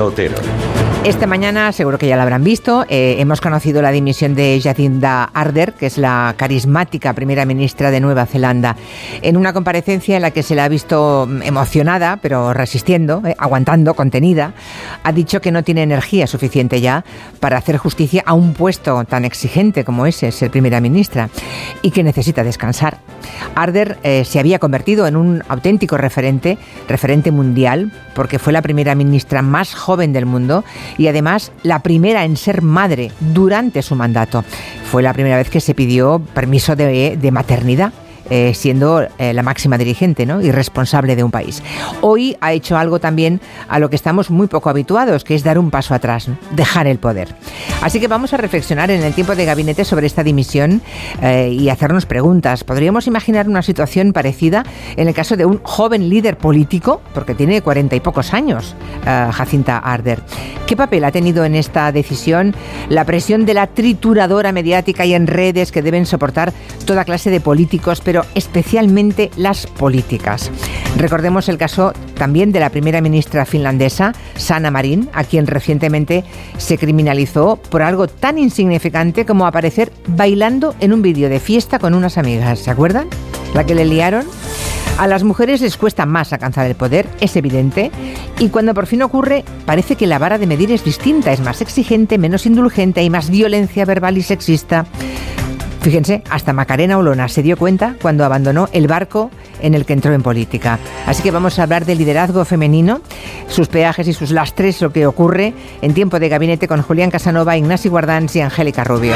Otero. Esta mañana, seguro que ya la habrán visto, eh, hemos conocido la dimisión de Jacinda Ardern, que es la carismática primera ministra de Nueva Zelanda, en una comparecencia en la que se la ha visto mm, emocionada, pero resistiendo, eh, aguantando, contenida. Ha dicho que no tiene energía suficiente ya para hacer justicia a un puesto tan exigente como ese, ser primera ministra, y que necesita descansar. Arder eh, se había convertido en un auténtico referente, referente mundial, porque fue la primera ministra más joven del mundo y además la primera en ser madre durante su mandato. Fue la primera vez que se pidió permiso de, maternidad eh, siendo eh, la máxima dirigente ¿no? y responsable de un país. Hoy ha hecho algo también a lo que estamos muy poco habituados, que es dar un paso atrás, dejar el poder. Así que vamos a reflexionar en el tiempo de gabinete sobre esta dimisión eh, y hacernos preguntas. ¿Podríamos imaginar una situación parecida en el caso de un joven líder político, porque tiene cuarenta y pocos años, Jacinta Arder? ¿Qué papel ha tenido en esta decisión la presión de la trituradora mediática y en redes que deben soportar toda clase de políticos, pero especialmente las políticas. Recordemos el caso también de la primera ministra finlandesa, Sanna Marin, a quien recientemente se criminalizó por algo tan insignificante como aparecer bailando en un vídeo de fiesta con unas amigas. ¿Se acuerdan? La que le liaron. A las mujeres les cuesta más alcanzar el poder, es evidente, y cuando por fin ocurre, parece que la vara de medir es distinta, es más exigente, menos indulgente, hay más violencia verbal y sexista. Fíjense, hasta Macarena Olona se dio cuenta cuando abandonó el barco en el que entró en política. Así que vamos a hablar del liderazgo femenino, sus peajes y sus lastres, lo que ocurre en tiempo de gabinete con Julián Casanova, Ignacio Guardans y Angélica Rubio.